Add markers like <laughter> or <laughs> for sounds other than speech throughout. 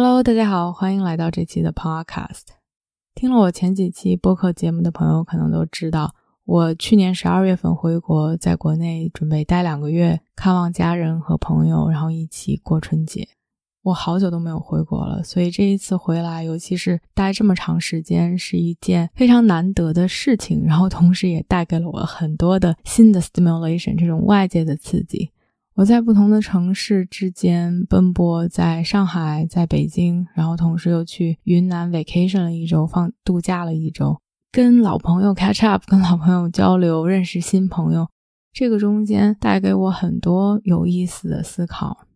Hello，大家好，欢迎来到这期的 Podcast。听了我前几期播客节目的朋友，可能都知道，我去年十二月份回国，在国内准备待两个月，看望家人和朋友，然后一起过春节。我好久都没有回国了，所以这一次回来，尤其是待这么长时间，是一件非常难得的事情。然后同时也带给了我很多的新的 stimulation，这种外界的刺激。我在不同的城市之间奔波，在上海，在北京，然后同时又去云南 vacation 了一周，放度假了一周，跟老朋友 catch up，跟老朋友交流，认识新朋友，这个中间带给我很多有意思的思考。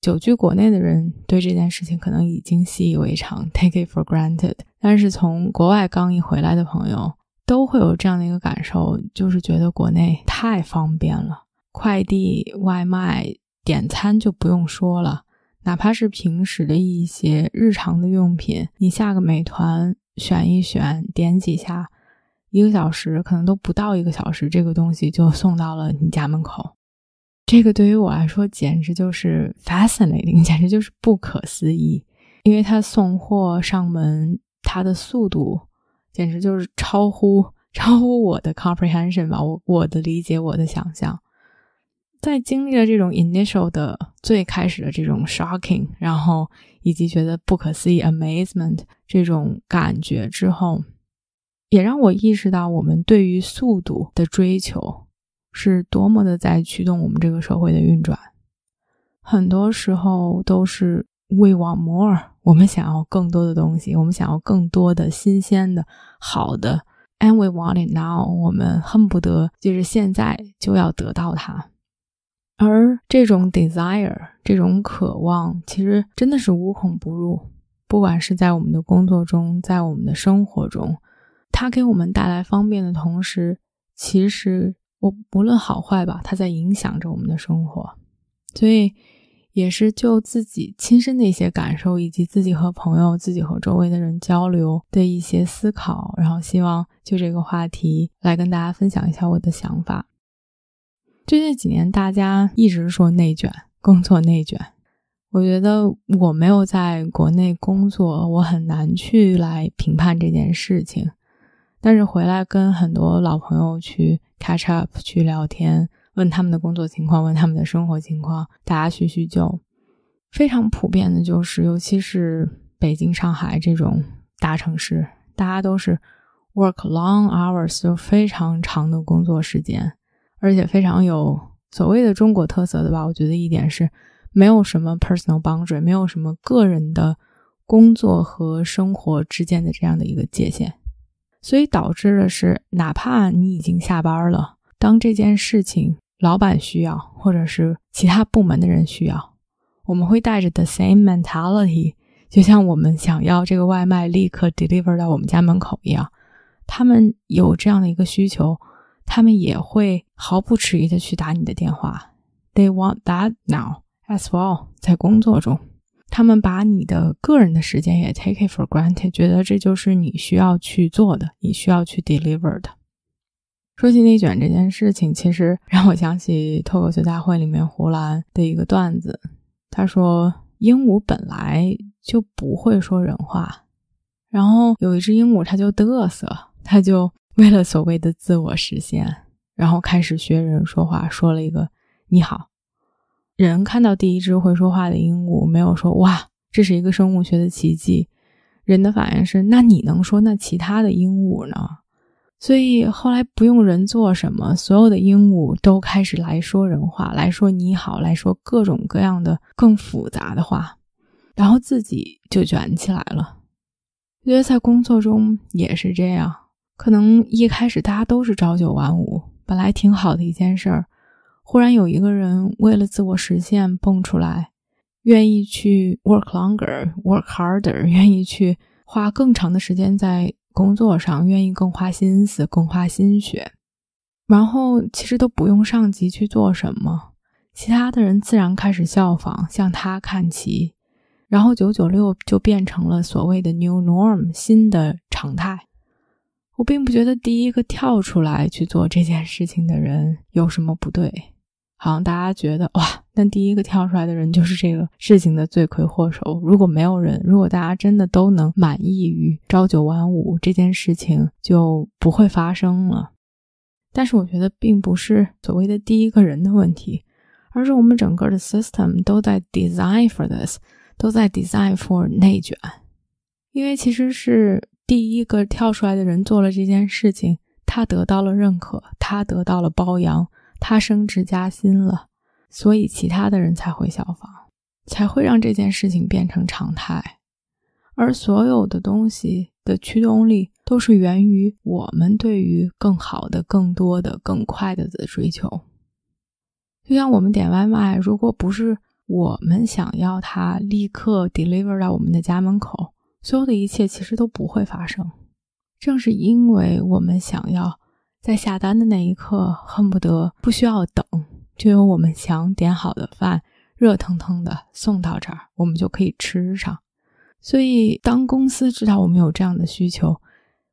久居国内的人对这件事情可能已经习以为常，<laughs> take it for granted，但是从国外刚一回来的朋友都会有这样的一个感受，就是觉得国内太方便了。快递、外卖、点餐就不用说了，哪怕是平时的一些日常的用品，你下个美团，选一选，点几下，一个小时可能都不到一个小时，这个东西就送到了你家门口。这个对于我来说简直就是 fascinating，<laughs> 简直就是不可思议，因为它送货上门，它的速度简直就是超乎超乎我的 comprehension 吧，我我的理解，我的想象。在经历了这种 initial 的最开始的这种 shocking，然后以及觉得不可思议 amazement 这种感觉之后，也让我意识到我们对于速度的追求是多么的在驱动我们这个社会的运转。很多时候都是 we want more，我们想要更多的东西，我们想要更多的新鲜的好的，and we want it now，我们恨不得就是现在就要得到它。而这种 desire，这种渴望，其实真的是无孔不入。不管是在我们的工作中，在我们的生活中，它给我们带来方便的同时，其实我无论好坏吧，它在影响着我们的生活。所以，也是就自己亲身的一些感受，以及自己和朋友、自己和周围的人交流的一些思考，然后希望就这个话题来跟大家分享一下我的想法。最近几年，大家一直说内卷，工作内卷。我觉得我没有在国内工作，我很难去来评判这件事情。但是回来跟很多老朋友去 catch up，去聊天，问他们的工作情况，问他们的生活情况，大家叙叙旧。非常普遍的就是，尤其是北京、上海这种大城市，大家都是 work long hours，就非常长的工作时间。而且非常有所谓的中国特色的吧，我觉得一点是没有什么 personal boundary，没有什么个人的工作和生活之间的这样的一个界限，所以导致的是，哪怕你已经下班了，当这件事情老板需要，或者是其他部门的人需要，我们会带着 the same mentality，就像我们想要这个外卖立刻 deliver 到我们家门口一样，他们有这样的一个需求。他们也会毫不迟疑的去打你的电话。They want that now as well。在工作中，他们把你的个人的时间也 take it for granted，觉得这就是你需要去做的，你需要去 deliver 的。说起内卷这件事情，其实让我想起脱口秀大会里面胡兰的一个段子。他说，鹦鹉本来就不会说人话，然后有一只鹦鹉，它就嘚瑟，它就。为了所谓的自我实现，然后开始学人说话，说了一个“你好”。人看到第一只会说话的鹦鹉，没有说“哇，这是一个生物学的奇迹”。人的反应是：“那你能说，那其他的鹦鹉呢？”所以后来不用人做什么，所有的鹦鹉都开始来说人话，来说“你好”，来说各种各样的更复杂的话，然后自己就卷起来了。我觉得在工作中也是这样。可能一开始大家都是朝九晚五，本来挺好的一件事儿，忽然有一个人为了自我实现蹦出来，愿意去 work longer, <laughs> work harder，<laughs> 愿意去花更长的时间在工作上，愿意更花心思、更花心血。然后其实都不用上级去做什么，其他的人自然开始效仿，向他看齐。然后九九六就变成了所谓的 new norm，新的常态。我并不觉得第一个跳出来去做这件事情的人有什么不对，好像大家觉得哇，那第一个跳出来的人就是这个事情的罪魁祸首。如果没有人，如果大家真的都能满意于朝九晚五，这件事情就不会发生了。但是我觉得并不是所谓的第一个人的问题，而是我们整个的 system 都在 design for this。都在 design for 内卷，因为其实是第一个跳出来的人做了这件事情，他得到了认可，他得到了褒扬，他升职加薪了，所以其他的人才会效仿，才会让这件事情变成常态。而所有的东西的驱动力都是源于我们对于更好的、更多的、更快的的追求。就像我们点外卖，如果不是。我们想要它立刻 deliver 到我们的家门口，所有的一切其实都不会发生。正是因为我们想要在下单的那一刻恨不得不需要等，就有我们想点好的饭热腾腾的送到这儿，我们就可以吃上。所以，当公司知道我们有这样的需求，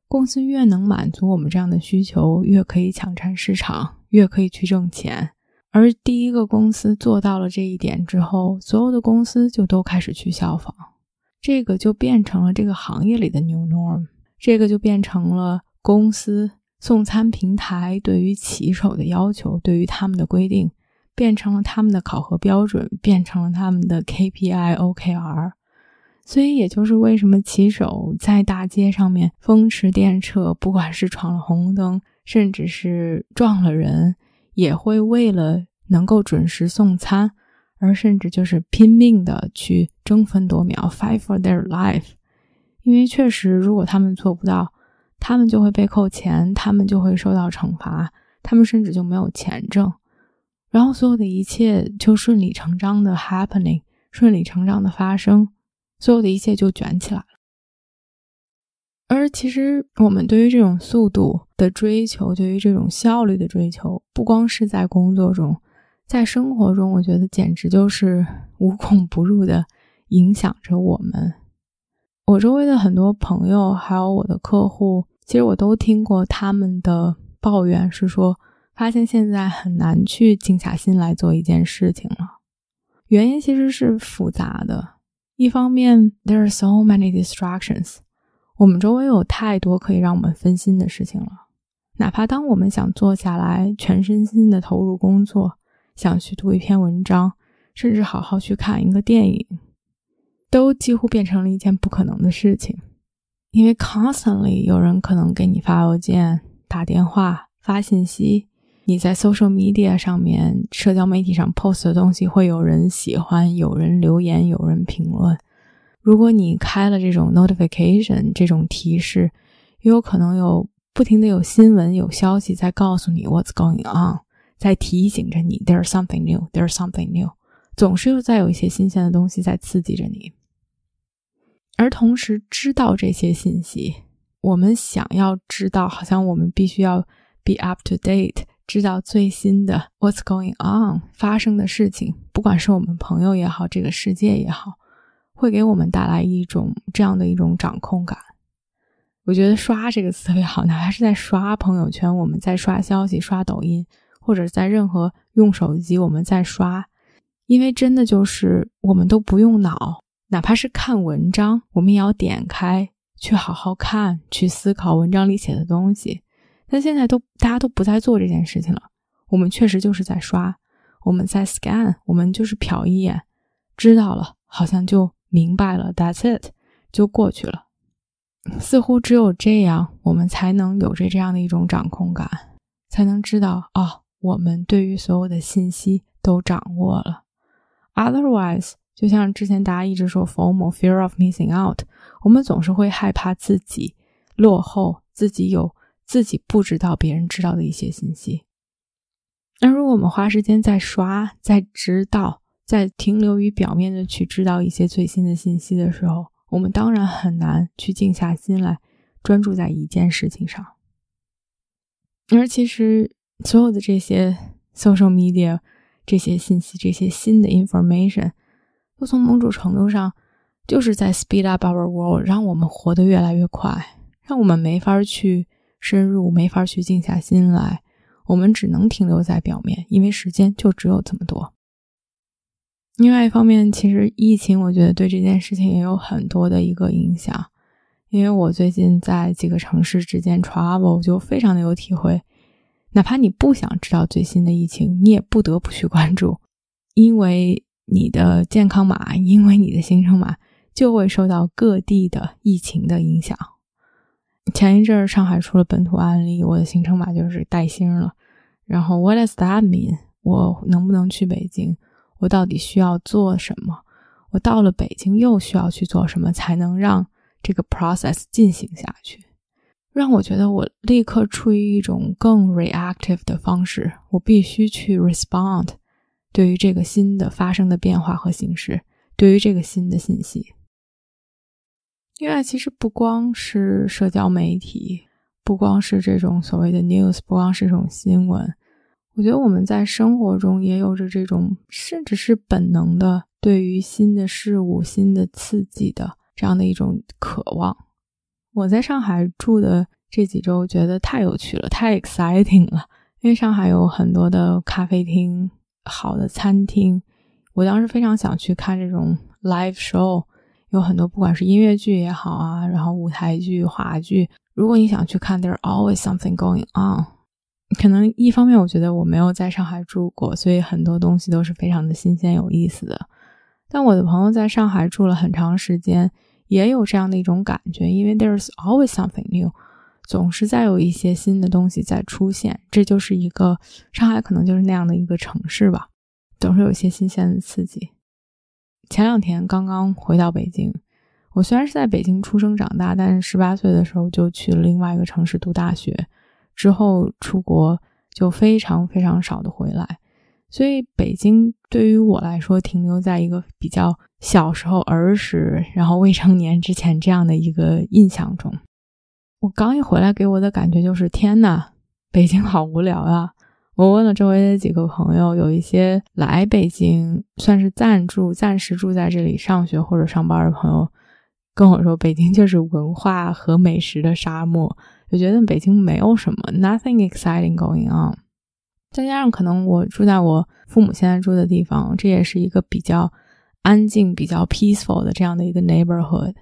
公司越能满足我们这样的需求，越可以抢占市场，越可以去挣钱。而第一个公司做到了这一点之后，所有的公司就都开始去效仿，这个就变成了这个行业里的 new norm，这个就变成了公司送餐平台对于骑手的要求，对于他们的规定，变成了他们的考核标准，变成了他们的 KPI OKR。所以，也就是为什么骑手在大街上面风驰电掣，不管是闯了红灯，甚至是撞了人。也会为了能够准时送餐，而甚至就是拼命的去争分夺秒，fight for their life。因为确实，如果他们做不到，他们就会被扣钱，他们就会受到惩罚，他们甚至就没有钱挣。然后所有的一切就顺理成章的 happening，顺理成章的发生，所有的一切就卷起来了。而其实，我们对于这种速度的追求，对于这种效率的追求，不光是在工作中，在生活中，我觉得简直就是无孔不入的影响着我们。我周围的很多朋友，还有我的客户，其实我都听过他们的抱怨，是说发现现在很难去静下心来做一件事情了。原因其实是复杂的，一方面，there are so many distractions。我们周围有太多可以让我们分心的事情了，哪怕当我们想坐下来全身心的投入工作，想去读一篇文章，甚至好好去看一个电影，都几乎变成了一件不可能的事情。因为 constantly 有人可能给你发邮件、打电话、发信息，你在 social media 上面、社交媒体上 post 的东西会有人喜欢、有人留言、有人评论。如果你开了这种 notification 这种提示，也有可能有不停的有新闻、有消息在告诉你 what's going on，在提醒着你 there's something new，there's something new，总是又在有一些新鲜的东西在刺激着你。而同时知道这些信息，我们想要知道，好像我们必须要 be up to date，知道最新的 what's going on 发生的事情，不管是我们朋友也好，这个世界也好。会给我们带来一种这样的一种掌控感。我觉得“刷”这个词特别好，哪怕是在刷朋友圈，我们在刷消息、刷抖音，或者在任何用手机我们在刷，因为真的就是我们都不用脑，哪怕是看文章，我们也要点开去好好看，去思考文章里写的东西。但现在都大家都不再做这件事情了，我们确实就是在刷，我们在 scan，我们就是瞟一眼，知道了，好像就。明白了，That's it，就过去了。似乎只有这样，我们才能有着这样的一种掌控感，才能知道哦，我们对于所有的信息都掌握了。Otherwise，就像之前大家一直说 “FOMO”（Fear of Missing Out），我们总是会害怕自己落后，自己有自己不知道、别人知道的一些信息。那如果我们花时间在刷，在知道。在停留于表面的去知道一些最新的信息的时候，我们当然很难去静下心来专注在一件事情上。而其实所有的这些 social media 这些信息、这些新的 information，都从某种程度上就是在 speed up our world，让我们活得越来越快，让我们没法去深入，没法去静下心来，我们只能停留在表面，因为时间就只有这么多。另外一方面，其实疫情我觉得对这件事情也有很多的一个影响，因为我最近在几个城市之间 travel 就非常的有体会，哪怕你不想知道最新的疫情，你也不得不去关注，因为你的健康码，因为你的行程码就会受到各地的疫情的影响。前一阵儿上海出了本土案例，我的行程码就是带星了。然后 What does that mean？我能不能去北京？我到底需要做什么？我到了北京又需要去做什么，才能让这个 process 进行下去？让我觉得我立刻处于一种更 reactive 的方式，我必须去 respond 对于这个新的发生的变化和形式，对于这个新的信息。另外，其实不光是社交媒体，不光是这种所谓的 news，不光是这种新闻。我觉得我们在生活中也有着这种，甚至是本能的对于新的事物、新的刺激的这样的一种渴望。我在上海住的这几周，觉得太有趣了，太 exciting 了。因为上海有很多的咖啡厅、好的餐厅，我当时非常想去看这种 live show，有很多不管是音乐剧也好啊，然后舞台剧、话剧，如果你想去看，there's always something going on。可能一方面，我觉得我没有在上海住过，所以很多东西都是非常的新鲜有意思的。但我的朋友在上海住了很长时间，也有这样的一种感觉，因为 there's always something new，总是在有一些新的东西在出现。这就是一个上海，可能就是那样的一个城市吧，总是有一些新鲜的刺激。前两天刚刚回到北京，我虽然是在北京出生长大，但是十八岁的时候就去了另外一个城市读大学。之后出国就非常非常少的回来，所以北京对于我来说停留在一个比较小时候儿时，然后未成年之前这样的一个印象中。我刚一回来，给我的感觉就是天呐，北京好无聊啊！我问了周围的几个朋友，有一些来北京算是暂住、暂时住在这里上学或者上班的朋友，跟我说，北京就是文化和美食的沙漠。我觉得北京没有什么，nothing exciting going on。再加上可能我住在我父母现在住的地方，这也是一个比较安静、比较 peaceful 的这样的一个 neighborhood。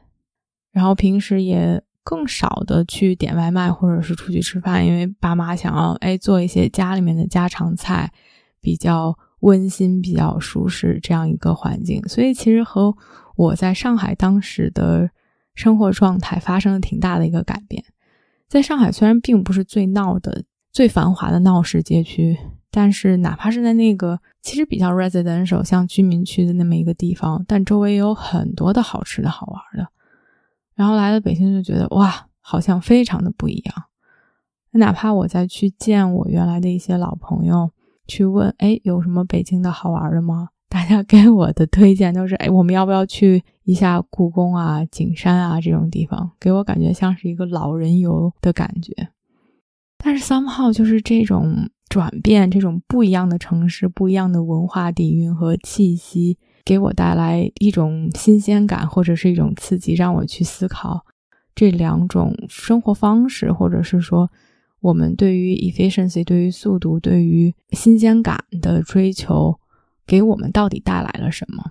然后平时也更少的去点外卖或者是出去吃饭，因为爸妈想要哎做一些家里面的家常菜，比较温馨、比较舒适这样一个环境。所以其实和我在上海当时的生活状态发生了挺大的一个改变。在上海，虽然并不是最闹的、最繁华的闹市街区，但是哪怕是在那个其实比较 residential 像居民区的那么一个地方，但周围也有很多的好吃的好玩的。然后来了北京，就觉得哇，好像非常的不一样。哪怕我再去见我原来的一些老朋友，去问，哎，有什么北京的好玩的吗？<laughs> 大家给我的推荐都是，哎，我们要不要去一下故宫啊、景山啊这种地方？给我感觉像是一个老人游的感觉。但是 somehow 就是这种转变，这种不一样的城市、不一样的文化底蕴和气息，给我带来一种新鲜感或者是一种刺激，让我去思考这两种生活方式，或者是说我们对于 efficiency、对于速度、对于新鲜感的追求。给我们到底带来了什么？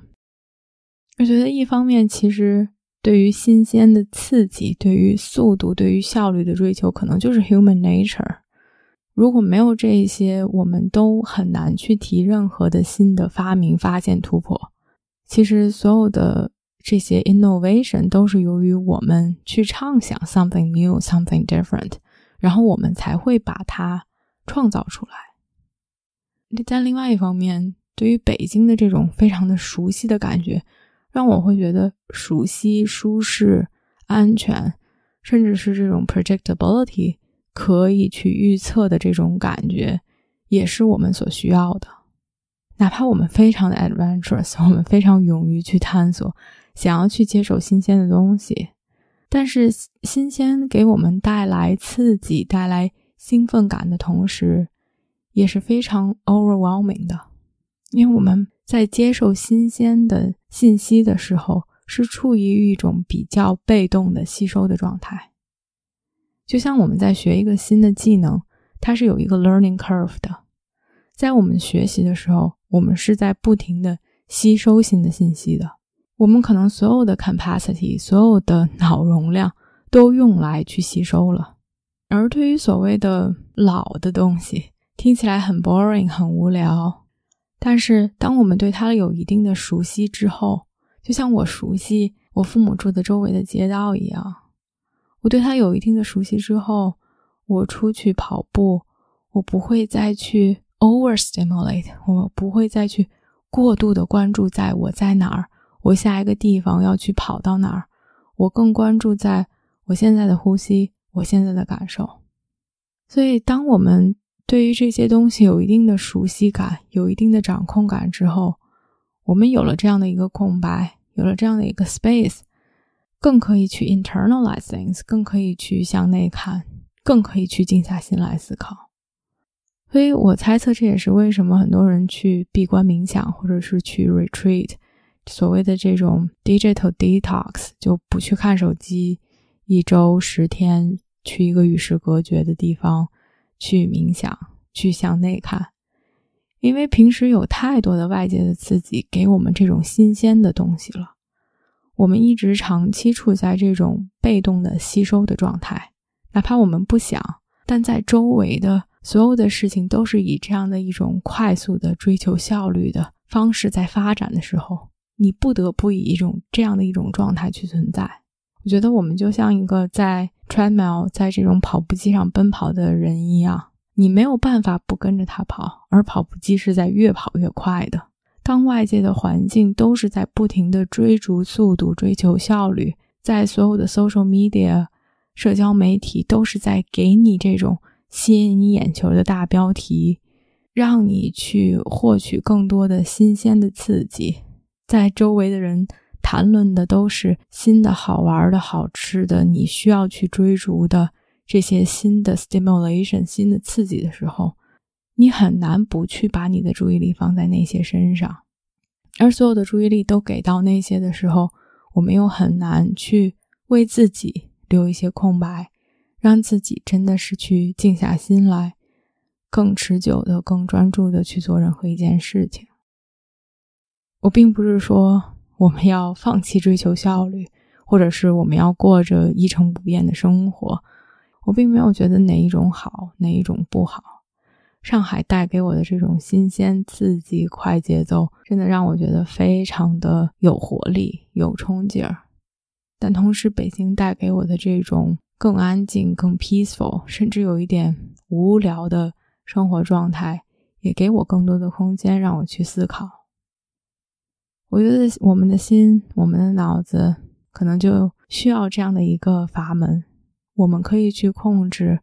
我觉得一方面，其实对于新鲜的刺激、对于速度、对于效率的追求，可能就是 human nature。如果没有这些，我们都很难去提任何的新的发明、发现、突破。其实所有的这些 innovation 都是由于我们去畅想 something new、something different，然后我们才会把它创造出来。但另外一方面，对于北京的这种非常的熟悉的感觉，让我会觉得熟悉、舒适、安全，甚至是这种 predictability 可以去预测的这种感觉，也是我们所需要的。哪怕我们非常的 adventurous，我们非常勇于去探索，想要去接受新鲜的东西，但是新鲜给我们带来刺激、带来兴奋感的同时，也是非常 overwhelming 的，因为我们在接受新鲜的信息的时候，是处于一种比较被动的吸收的状态。就像我们在学一个新的技能，它是有一个 learning curve 的。在我们学习的时候，我们是在不停的吸收新的信息的。我们可能所有的 capacity，所有的 <laughs> 脑容量都用来去吸收了。而对于所谓的老的东西，听起来很 boring，很无聊。但是当我们对它有一定的熟悉之后，就像我熟悉我父母住的周围的街道一样。我对它有一定的熟悉之后，我出去跑步，我不会再去 overstimulate，我不会再去过度的关注在我在哪儿，我下一个地方要去跑到哪儿，我更关注在我现在的呼吸，我现在的感受。所以，当我们对于这些东西有一定的熟悉感，有一定的掌控感之后，我们有了这样的一个空白，有了这样的一个 space。更可以去 internalize things，更可以去向内看，更可以去静下心来思考。所以我猜测这也是为什么很多人去闭关冥想，或者是去 retreat，所谓的这种 digital detox，就不去看手机，一周十天去一个与世隔绝的地方去冥想，去向内看。因为平时有太多的外界的刺激给我们这种新鲜的东西了。我们一直长期处在这种被动的吸收的状态，哪怕我们不想，但在周围的所有的事情都是以这样的一种快速的追求效率的方式在发展的时候，你不得不以一种这样的一种状态去存在。我觉得我们就像一个在 treadmill 在这种跑步机上奔跑的人一样，你没有办法不跟着他跑，而跑步机是在越跑越快的。当外界的环境都是在不停的追逐速度、追求效率，在所有的 social media 社交媒体都是在给你这种吸引你眼球的大标题，让你去获取更多的新鲜的刺激，在周围的人谈论的都是新的好玩的好吃的，你需要去追逐的这些新的 stimulation、新的刺激的时候。你很难不去把你的注意力放在那些身上，而所有的注意力都给到那些的时候，我们又很难去为自己留一些空白，让自己真的是去静下心来，更持久的、更专注的去做任何一件事情。我并不是说我们要放弃追求效率，或者是我们要过着一成不变的生活，我并没有觉得哪一种好，哪一种不好。上海带给我的这种新鲜、刺激、快节奏，真的让我觉得非常的有活力、有冲劲儿。但同时，北京带给我的这种更安静、更 peaceful，甚至有一点无聊的生活状态，也给我更多的空间让我去思考。我觉得我们的心、我们的脑子，可能就需要这样的一个阀门，我们可以去控制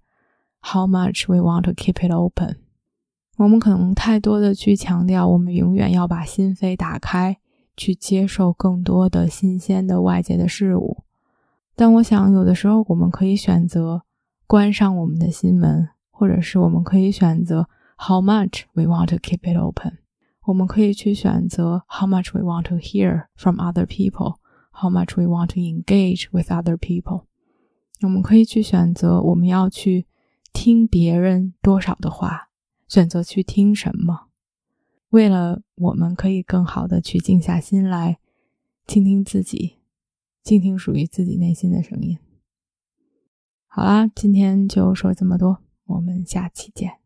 how much we want to keep it open。我们可能太多的去强调，我们永远要把心扉打开，去接受更多的新鲜的外界的事物。但我想，有的时候我们可以选择关上我们的心门，或者是我们可以选择 how much we want to keep it open。我们可以去选择 how much we want to hear from other people，how much we want to engage with other people。我们可以去选择我们要去听别人多少的话。选择去听什么，为了我们可以更好的去静下心来，倾听自己，倾听属于自己内心的声音。好啦，今天就说这么多，我们下期见。